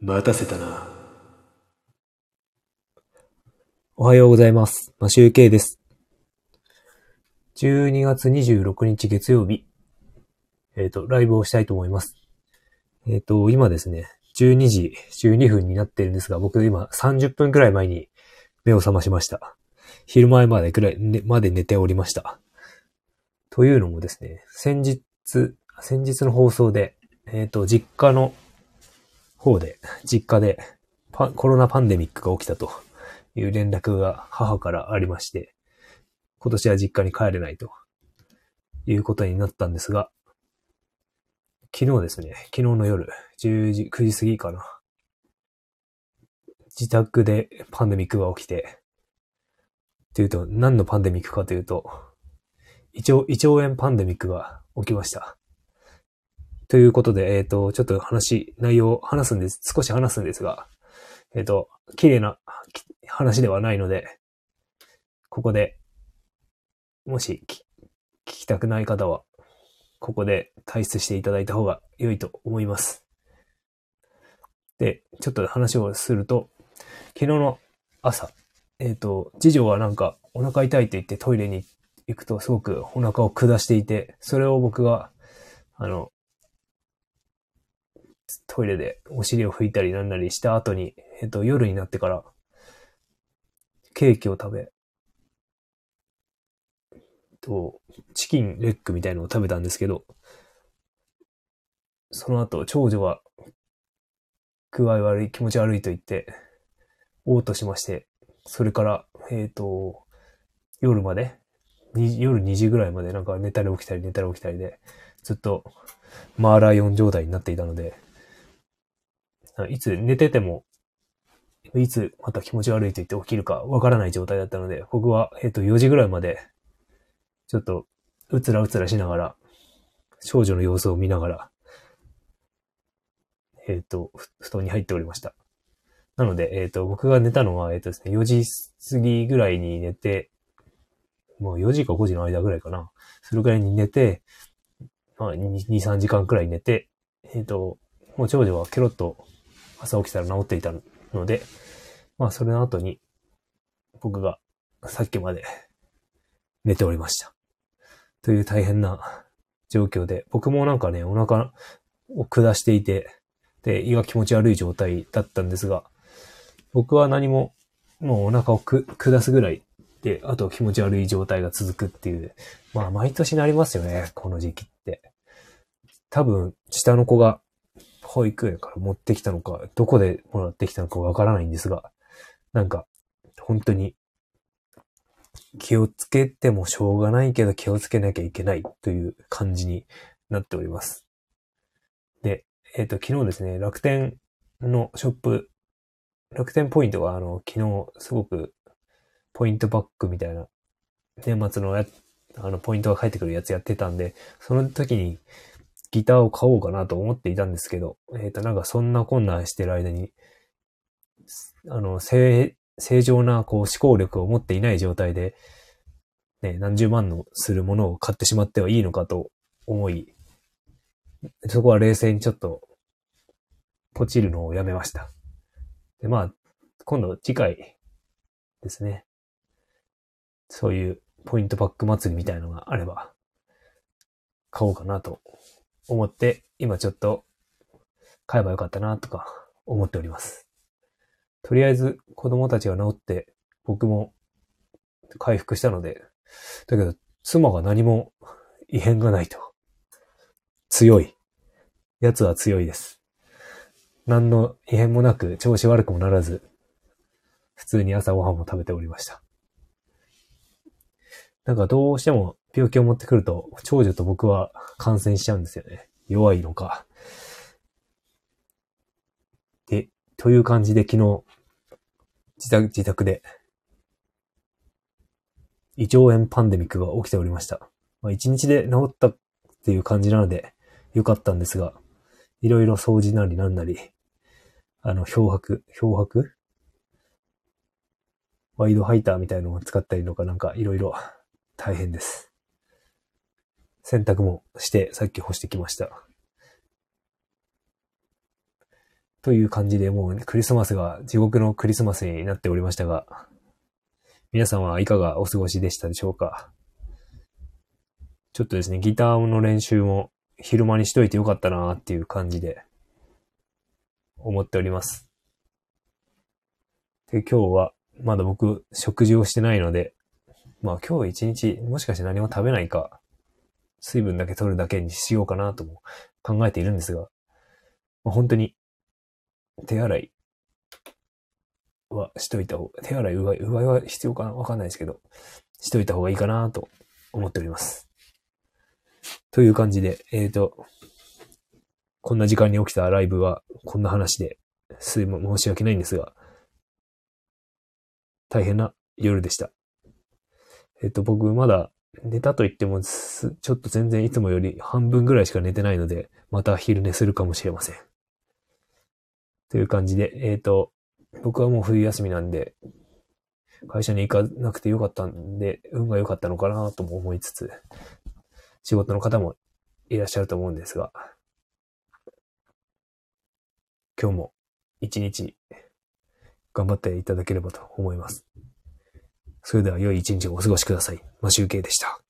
待たせたな。おはようございます。マシュウケイです。12月26日月曜日、えっ、と、ライブをしたいと思います。えっ、と、今ですね、12時12分になってるんですが、僕今30分くらい前に目を覚ましました。昼前までくらい、ね、まで寝ておりました。というのもですね、先日、先日の放送で、えっ、と、実家の方で、実家でコロナパンデミックが起きたという連絡が母からありまして、今年は実家に帰れないということになったんですが、昨日ですね、昨日の夜、10時、9時過ぎかな。自宅でパンデミックが起きて、というと、何のパンデミックかというと、胃腸、胃腸炎パンデミックが起きました。ということで、えっ、と、ちょっと話、内容を話すんです、少し話すんですが、えっ、と、綺麗な話ではないので、ここで、もし聞きたくない方は、ここで退出していただいた方が良いと思います。で、ちょっと話をすると、昨日の朝、えっ、と、次女はなんかお腹痛いって言ってトイレに行くとすごくお腹を下していて、それを僕が、あの、トイレでお尻を拭いたりなんなりした後に、えっ、と、夜になってから、ケーキを食べ、と、チキンレッグみたいのを食べたんですけど、その後、長女は、具合悪い、気持ち悪いと言って、嘔吐しまして、それから、えっ、と、夜まで、夜2時ぐらいまでなんか寝たり起きたり寝たり起きたりで、ずっとマーライオン状態になっていたので、いつ寝てても、いつまた気持ち悪いと言って起きるかわからない状態だったので、僕は、えっ、と、4時ぐらいまで、ちょっと、うつらうつらしながら、少女の様子を見ながら、えっ、と、布団に入っておりました。なので、えっ、と、僕が寝たのは、えっ、とですね、4時過ぎぐらいに寝て、もう4時か5時の間ぐらいかな。それぐらいに寝て、まあ、2、3時間くらい寝て、えっ、と、もう長女はケロッと朝起きたら治っていたので、まあ、それの後に、僕がさっきまで寝ておりました。という大変な状況で、僕もなんかね、お腹を下していて、で、胃が気持ち悪い状態だったんですが、僕は何も、もうお腹をく下すぐらいで、あと気持ち悪い状態が続くっていう、まあ毎年なりますよね、この時期って。多分、下の子が保育園から持ってきたのか、どこでもらってきたのかわからないんですが、なんか、本当に気をつけてもしょうがないけど気をつけなきゃいけないという感じになっております。で、えっ、と、昨日ですね、楽天のショップ、楽天ポイントがあの、昨日すごくポイントバックみたいな、年末のや、あの、ポイントが返ってくるやつやってたんで、その時にギターを買おうかなと思っていたんですけど、えっ、と、なんかそんな困難してる間に、あの、正、正常なこう思考力を持っていない状態で、ね、何十万のするものを買ってしまってはいいのかと思い、そこは冷静にちょっと、ポチるのをやめました。で、まあ、今度次回ですね。そういうポイントパック祭りみたいのがあれば、買おうかなと思って、今ちょっと買えばよかったなとか思っております。とりあえず子供たちが治って僕も回復したので、だけど妻が何も異変がないと。強い。奴は強いです。何の異変もなく調子悪くもならず、普通に朝ごはんも食べておりました。なんかどうしても病気を持ってくると、長女と僕は感染しちゃうんですよね。弱いのか。で、という感じで昨日、自宅、自宅で、胃腸炎パンデミックが起きておりました。まあ、一日で治ったっていう感じなので、良かったんですが、いろいろ掃除なりなんなり、あの、漂白、漂白？ワイドハイターみたいのを使ったりとかなんかいろいろ大変です。洗濯もして、さっき干してきました。という感じでもうクリスマスが地獄のクリスマスになっておりましたが、皆さんはいかがお過ごしでしたでしょうか？ちょっとですね、ギターの練習も昼間にしといてよかったなっていう感じで思っております。で、今日はまだ僕食事をしてないので、まあ今日一日もしかして何も食べないか、水分だけ取るだけにしようかなとも考えているんですが、まあ、本当に手洗いはしといた方が、手洗い、うがい、うがいは必要かなわかんないですけど、しといた方がいいかなと思っております。という感じで、えっ、ー、と、こんな時間に起きたライブはこんな話で、すいま申し訳ないんですが、大変な夜でした。えっ、ー、と、僕まだ寝たと言っても、ちょっと全然いつもより半分ぐらいしか寝てないので、また昼寝するかもしれません。という感じで、えっ、ー、と、僕はもう冬休みなんで、会社に行かなくてよかったんで、運が良かったのかなとも思いつつ、仕事の方もいらっしゃると思うんですが、今日も一日頑張っていただければと思います。それでは良い一日をお過ごしください。マシュウケイでした。